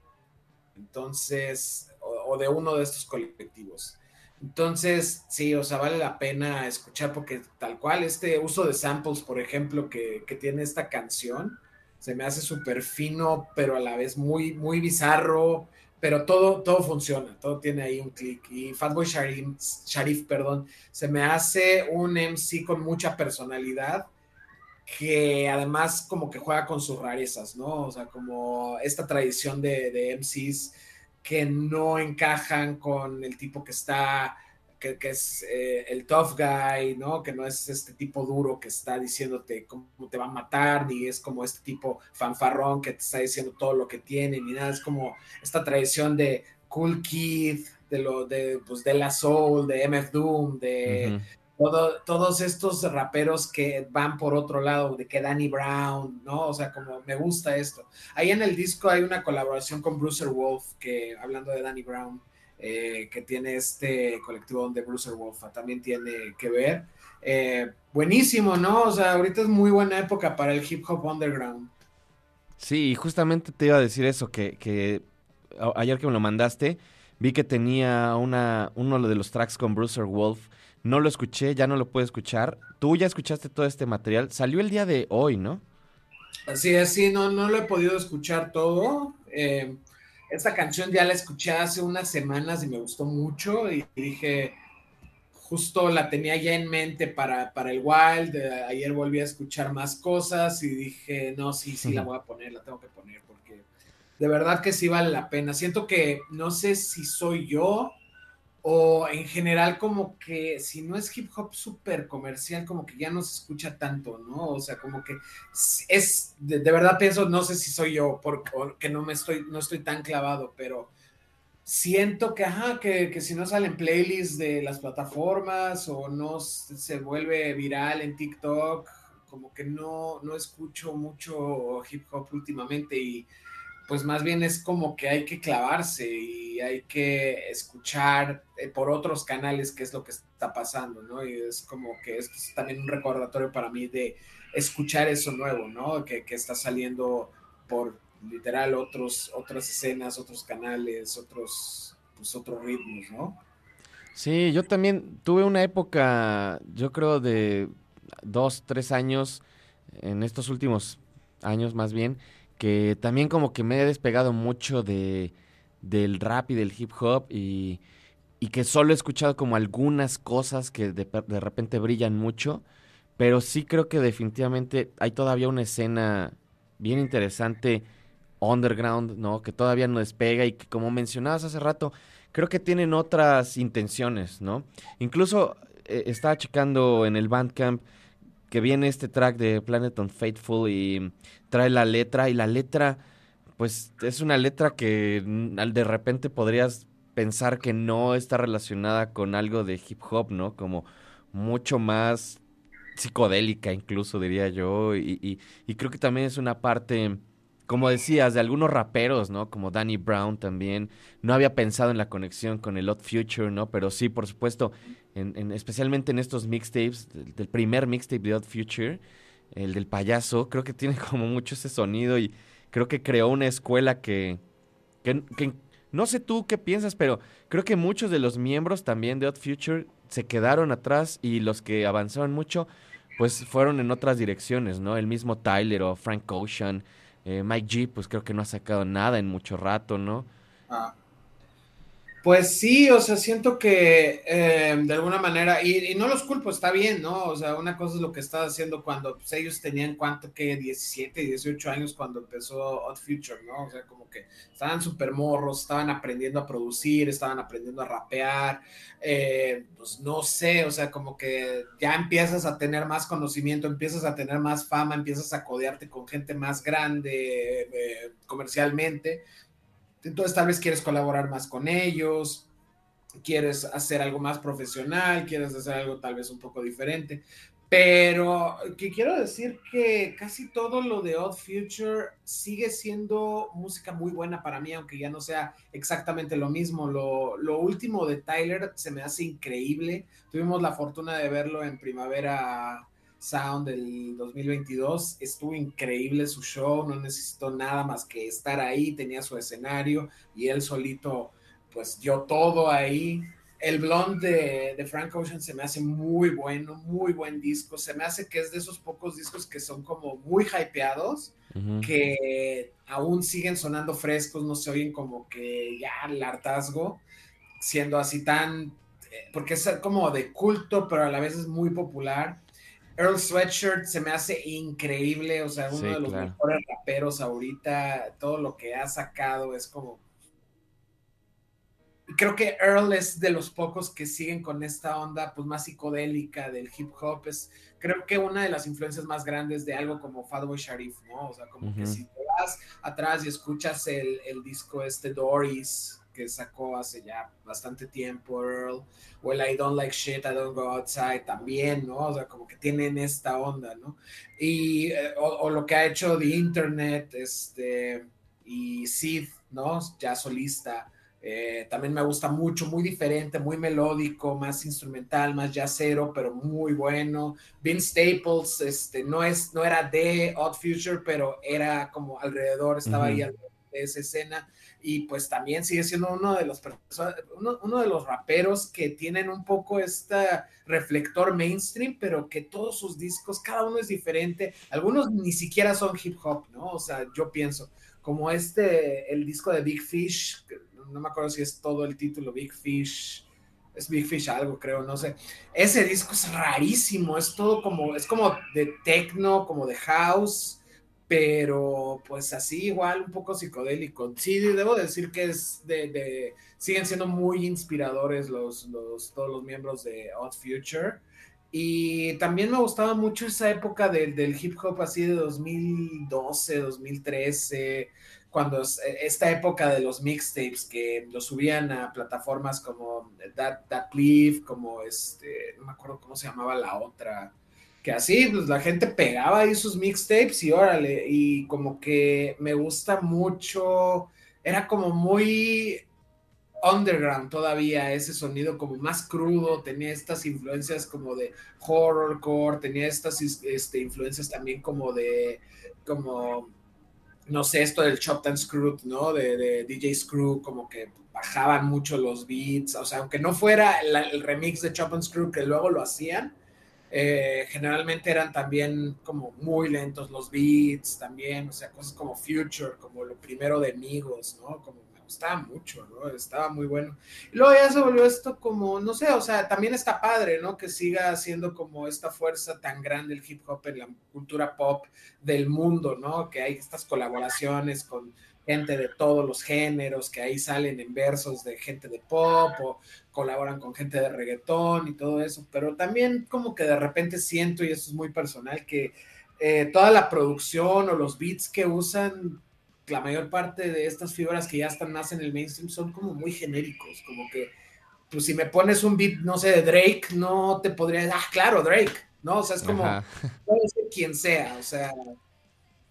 D: Entonces, o, o de uno de estos colectivos. Entonces, sí, o sea, vale la pena escuchar porque tal cual este uso de samples, por ejemplo, que, que tiene esta canción, se me hace súper fino, pero a la vez muy, muy bizarro, pero todo, todo funciona, todo tiene ahí un clic. Y Fatboy Sharif, Sharif, perdón, se me hace un MC con mucha personalidad que además como que juega con sus rarezas, ¿no? O sea, como esta tradición de, de MCs que no encajan con el tipo que está, que, que es eh, el tough guy, ¿no? Que no es este tipo duro que está diciéndote cómo te va a matar, ni es como este tipo fanfarrón que te está diciendo todo lo que tiene, ni nada. Es como esta tradición de Cool Kid, de lo de, pues, de la Soul, de MF Doom, de todo, todos estos raperos que van por otro lado, de que Danny Brown, ¿no? O sea, como me gusta esto. Ahí en el disco hay una colaboración con Brucer Wolf, que hablando de Danny Brown, eh, que tiene este colectivo donde Brucer Wolf también tiene que ver. Eh, buenísimo, ¿no? O sea, ahorita es muy buena época para el hip hop underground.
A: Sí, justamente te iba a decir eso, que, que ayer que me lo mandaste, vi que tenía una, uno de los tracks con Brucer Wolf no lo escuché, ya no lo puedo escuchar. Tú ya escuchaste todo este material. Salió el día de hoy, ¿no?
D: Así es, sí, no, no lo he podido escuchar todo. Eh, esta canción ya la escuché hace unas semanas y me gustó mucho y dije, justo la tenía ya en mente para, para el Wild. Eh, ayer volví a escuchar más cosas y dije, no, sí, sí, la voy a poner, la tengo que poner porque de verdad que sí vale la pena. Siento que no sé si soy yo o en general como que si no es hip hop súper comercial, como que ya no se escucha tanto, ¿no? O sea, como que es, de, verdad pienso, no sé si soy yo, porque no me estoy, no estoy tan clavado, pero siento que, ajá, que, que si no salen playlists de las plataformas o no se vuelve viral en TikTok, como que no, no escucho mucho hip hop últimamente y pues más bien es como que hay que clavarse y hay que escuchar eh, por otros canales qué es lo que está pasando, ¿no? Y es como que es también un recordatorio para mí de escuchar eso nuevo, ¿no? Que, está saliendo por literal otros, otras escenas, otros canales, otros, pues otros ritmos, ¿no?
A: Sí, yo también tuve una época, yo creo de dos, tres años, en estos últimos años más bien, que también como que me he despegado mucho de, del rap y del hip hop y, y que solo he escuchado como algunas cosas que de, de, repente brillan mucho, pero sí creo que definitivamente hay todavía una escena bien interesante underground, ¿no? Que todavía no despega y que como mencionabas hace rato, creo que tienen otras intenciones, ¿no? Incluso eh, estaba checando en el Bandcamp que viene este track de Planet Unfaithful y trae la letra y la letra pues es una letra que de repente podrías pensar que no está relacionada con algo de hip hop, ¿no? Como mucho más psicodélica incluso diría yo y, y creo que también es una parte como decías, de algunos raperos, ¿no? Como Danny Brown también. No había pensado en la conexión con el Odd Future, ¿no? Pero sí, por supuesto, en, especialmente en estos mixtapes, del, primer mixtape de Odd Future, el del payaso, creo que tiene (laughs) como mucho ese sonido y creo que creó una escuela que, que, que no sé tú qué piensas, pero creo que muchos de los miembros también de Odd Future se quedaron atrás y los que avanzaron mucho, pues fueron en otras direcciones, ¿no? El mismo Tyler o Frank Ocean eh, Mike G, pues creo que no ha sacado nada en mucho rato, ¿no?
D: Ah. Pues sí, o sea, siento que eh, de alguna manera, y, no los culpo, está bien, ¿no? O sea, una cosa es lo que estaba haciendo cuando pues, ellos tenían cuánto que 17, 18 años cuando empezó Odd Future, ¿no? O sea, como que estaban súper morros, estaban aprendiendo a producir, estaban aprendiendo a rapear, eh, pues no sé, o sea, como que ya empiezas a tener más conocimiento, empiezas a tener más fama, empiezas a codearte con gente más grande eh, comercialmente entonces tal vez quieres colaborar más con ellos, quieres hacer algo más profesional, quieres hacer algo tal vez un poco diferente. Pero que quiero decir que casi todo lo de Odd Future sigue siendo música muy buena para mí, aunque ya no sea exactamente lo mismo. Lo, lo, último de Tyler se me hace increíble. Tuvimos la fortuna de verlo en primavera Sound del 2022. Estuvo increíble su show, no necesitó nada más que estar ahí, tenía su escenario y él solito pues dio todo ahí. El blonde de, Frank Ocean se me hace muy bueno, muy buen disco. Se me hace que es de esos pocos discos que son como muy hypeados, que aún siguen sonando frescos, no se oyen como que ya el hartazgo, siendo así tan, eh, porque es como de culto, pero a la vez es muy popular Earl Sweatshirt se me hace increíble, o sea, uno
A: Sí,
D: de los
A: claro.
D: mejores raperos ahorita, todo lo que ha sacado es como... Y Creo que Earl es de los pocos que siguen con esta onda pues más psicodélica del hip hop, es creo que una de las influencias más grandes de algo como Fatboy Sharif, ¿no? O sea, como que si te vas atrás y escuchas el, el disco este Doris que sacó hace ya bastante tiempo Earl, o el I Don't Like Shit, I Don't Go Outside también, ¿no? O sea, como que tienen esta onda, ¿no? Y, eh, o, o lo que ha hecho The Internet, este, y Sid, ¿no? Ya solista. Eh, también me gusta mucho, muy diferente, muy melódico, más instrumental, más jazzero, pero muy bueno. Vince Staples, este, no, es, no era de Odd Future, pero era como alrededor, estaba
A: Ujú.
D: ahí alrededor de esa escena y pues también sigue siendo uno de los uno, de los raperos que tienen un poco este reflector mainstream, pero que todos sus discos, cada uno es diferente. Algunos ni siquiera son hip hop, ¿no? O sea, yo pienso, como este, el disco de Big Fish, no me acuerdo si es todo el título, Big Fish, es Big Fish algo, creo, no sé. Ese disco es rarísimo, es todo como, es como de techno, como de house, pero pues así igual un poco psicodélico. Sí, debo decir que es de, siguen siendo muy inspiradores los, los, todos los miembros de Odd Future. Y también me gustaba mucho esa época del, del hip hop así de 2012, 2013, cuando es- esta época de los mixtapes que los subían a plataformas como That, That Live, como este, no me acuerdo cómo se llamaba la otra, que así, pues la gente pegaba ahí sus mixtapes y órale, y como que me gusta mucho, era como muy underground todavía, ese sonido como más crudo, tenía estas influencias como de horrorcore, tenía estas este, influencias también como de, como, no sé, esto del Chopped and Screwed, ¿no? De, DJ Screw, como que bajaban mucho los beats, o sea, aunque no fuera el remix de Chop and Screw que luego lo hacían, eh, generalmente eran también como muy lentos los beats también, o sea, cosas como Future, como lo primero de Amigos, ¿no? Como me gustaba mucho, ¿no? Estaba muy bueno. Y luego ya se volvió esto como, no sé, o sea, también está padre, ¿no? Que siga siendo como esta fuerza tan grande el hip hop en la cultura pop del mundo, ¿no? Que hay estas colaboraciones con gente de todos los géneros, que ahí salen en versos de gente de pop o colaboran con gente de reggaetón y todo eso, pero también como que de repente siento, y eso es muy personal, que eh, toda la producción o los beats que usan, la mayor parte de estas fibras que ya están más en el mainstream son como muy genéricos, como que, pues si me pones un beat, no sé, de Drake, no te podría, ah, claro, Drake, ¿no? O sea, es como,
A: Ajá.
D: puede ser quien sea, o sea,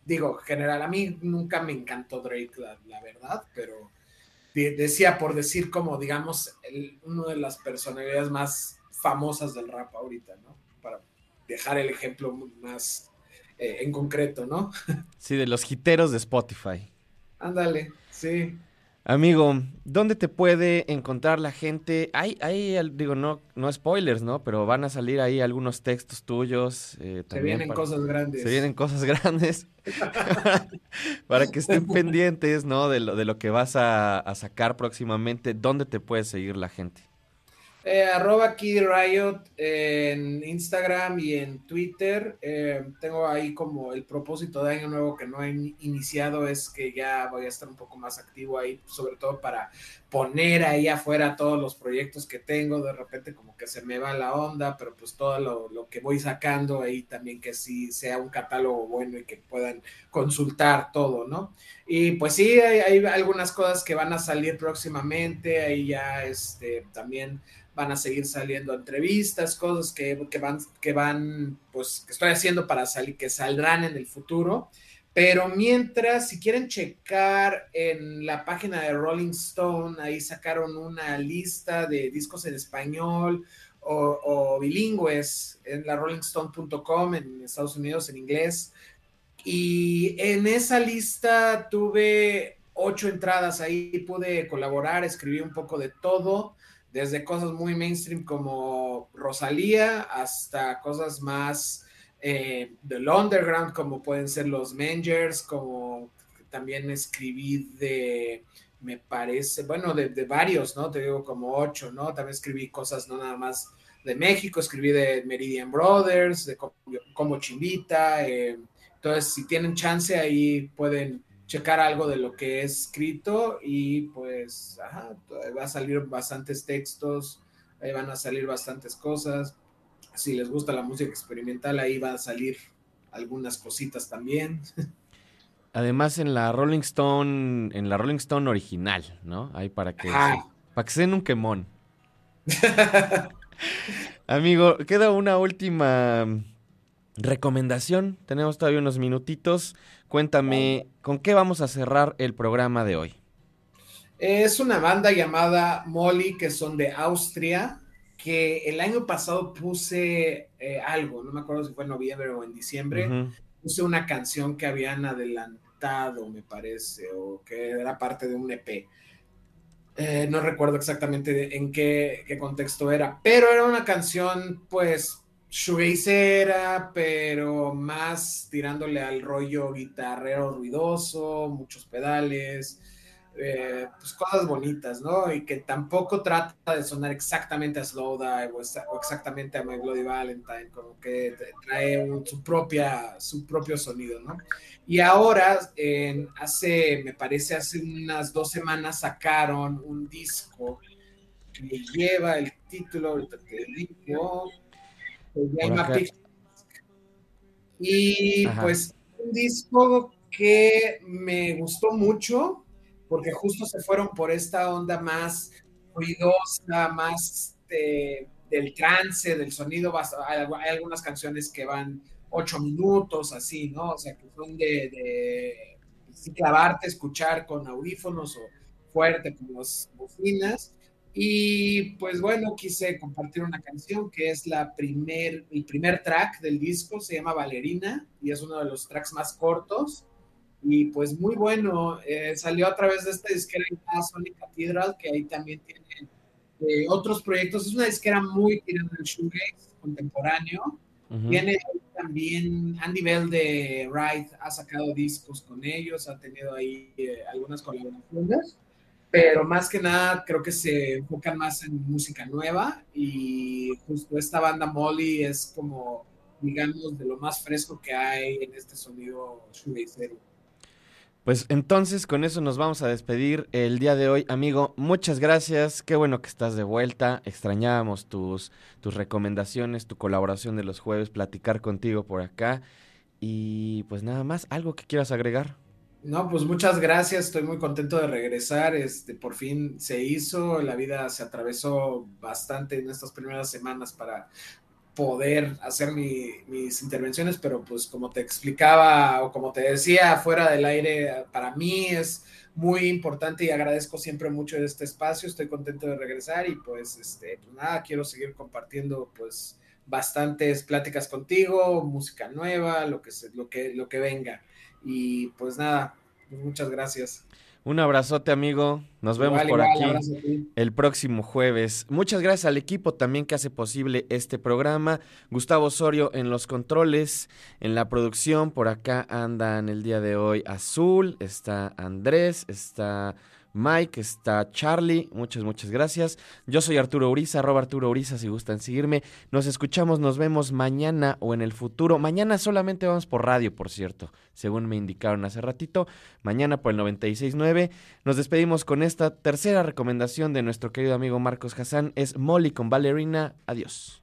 D: digo, general, a mí nunca me encantó Drake, la, la verdad, pero de- decía por decir como, digamos, el, uno de las personalidades más famosas del rap ahorita, ¿no? Para dejar el ejemplo más eh, en concreto, ¿no? (laughs)
A: Sí, de los hiteros de Spotify.
D: Ándale, sí.
A: Amigo, ¿dónde te puede encontrar la gente? Hay, hay, digo, no, no spoilers, ¿no? Pero van a salir ahí algunos textos tuyos. eh,
D: Se vienen
A: para-
D: cosas grandes.
A: Se vienen cosas grandes. (laughs) (laughs) para que estén pendientes, ¿no? De lo, de lo que vas a, a sacar próximamente. ¿Dónde te puede seguir la gente?
D: Eh, arroba Kid Riot en Instagram y en Twitter. Eh, tengo ahí como el propósito de año nuevo que no he in- iniciado es que ya voy a estar un poco más activo ahí, sobre todo para poner ahí afuera todos los proyectos que tengo. De repente como que se me va la onda, pero pues todo lo, que voy sacando ahí también que sí sea un catálogo bueno y que puedan consultar todo, ¿no? Y pues sí, hay, hay algunas cosas que van a salir próximamente, ahí ya este, también van a seguir saliendo entrevistas, cosas que, que, van, que van, pues, que estoy haciendo para salir, que saldrán en el futuro. Pero mientras, si quieren checar en la página de Rolling Stone, ahí sacaron una lista de discos en español o, bilingües en la rollingstone.com en Estados Unidos en inglés. Y en esa lista tuve ocho entradas, ahí pude colaborar, escribí un poco de todo desde cosas muy mainstream como Rosalía hasta cosas más eh, del underground como pueden ser los Mangers, como también escribí de, me parece, bueno, de, varios, ¿no? Te digo como ocho, ¿no? También escribí cosas no nada más de México, escribí de Meridian Brothers, de Co- Como Chimbita. eh, entonces, si tienen chance, ahí pueden checar algo de lo que he escrito y pues ajá, va a salir bastantes textos, ahí van a salir bastantes cosas. Si les gusta la música experimental, ahí va a salir algunas cositas también.
A: Además en la Rolling Stone, en la Rolling Stone original, ¿no? Ahí para que, para que se den un quemón. (laughs) Amigo, queda una última recomendación. Tenemos todavía unos minutitos. Cuéntame, ¿con qué vamos a cerrar el programa de hoy?
D: Es una banda llamada Molly, que son de Austria, que el año pasado puse eh, algo, no me acuerdo si fue en noviembre o en diciembre,
A: Ujú.
D: puse una canción que habían adelantado, me parece, o que era parte de un EP. Eh, no recuerdo exactamente en qué, qué contexto era, pero era una canción, pues, shoegazera, pero más tirándole al rollo guitarrero ruidoso, muchos pedales, eh, pues cosas bonitas, ¿no? Y que tampoco trata de sonar exactamente a Slowdive o, exa- o exactamente a My Bloody Valentine, como que trae un- su, propia, su propio sonido, ¿no? Y ahora, hace, me parece, hace unas dos semanas sacaron un disco que lleva el título, ahorita te digo, se llama y
A: Ajá.
D: pues un disco que me gustó mucho porque justo se fueron por esta onda más ruidosa, más este, del trance, del sonido. Hay, algunas canciones que van ocho minutos, así, ¿no? O sea, que son de, sí, clavarte, escuchar con audífonos o fuerte con las bocinas. Y pues bueno, quise compartir una canción que es el primer track del disco, se llama Valerina y es uno de los tracks más cortos. Y pues muy bueno, eh, salió a través de esta disquera Sonic Cathedral, que ahí también tiene eh, otros proyectos. Es una disquera muy tirada al shoegaze contemporáneo. Tiene también Andy Bell de Ride, ha sacado discos con ellos, ha tenido ahí eh, algunas colaboraciones, pero más que nada creo que se enfocan más en música nueva y justo esta banda Molly es como, digamos, de lo más fresco que hay en este sonido shoegazero.
A: Pues entonces con eso nos vamos a despedir el día de hoy, amigo. Muchas gracias, qué bueno que estás de vuelta. Extrañábamos tus, tus recomendaciones, tu colaboración de los jueves, platicar contigo por acá. Y pues nada más, algo que quieras agregar.
D: No, pues muchas gracias, estoy muy contento de regresar, este, por fin se hizo, la vida se atravesó bastante en estas primeras semanas para poder hacer mi- mis intervenciones, pero pues como te explicaba o como te decía fuera del aire, para mí es muy importante y agradezco siempre mucho este espacio, estoy contento de regresar y pues, este, pues nada, quiero seguir compartiendo pues bastantes pláticas contigo, música nueva, lo que, se- lo que, lo que venga. Y pues nada, muchas gracias.
A: Un abrazote, amigo. Nos vemos
D: Igual,
A: por
D: igual,
A: aquí. el próximo jueves. Muchas gracias al equipo también que hace posible este programa. Gustavo Osorio en los controles, en la producción. Por acá andan el día de hoy Azul, está Andrés, está Mike, está Charlie. Muchas, muchas gracias. Yo soy Arturo Uriza, arroba Arturo Uriza si gustan seguirme. Nos escuchamos, nos vemos mañana o en el futuro. Mañana solamente vamos por radio, por cierto, según me indicaron hace ratito. Mañana por el 96.9. Nos despedimos con esta tercera recomendación de nuestro querido amigo Marcos Hassan. Es Molly con Ballerina. Adiós.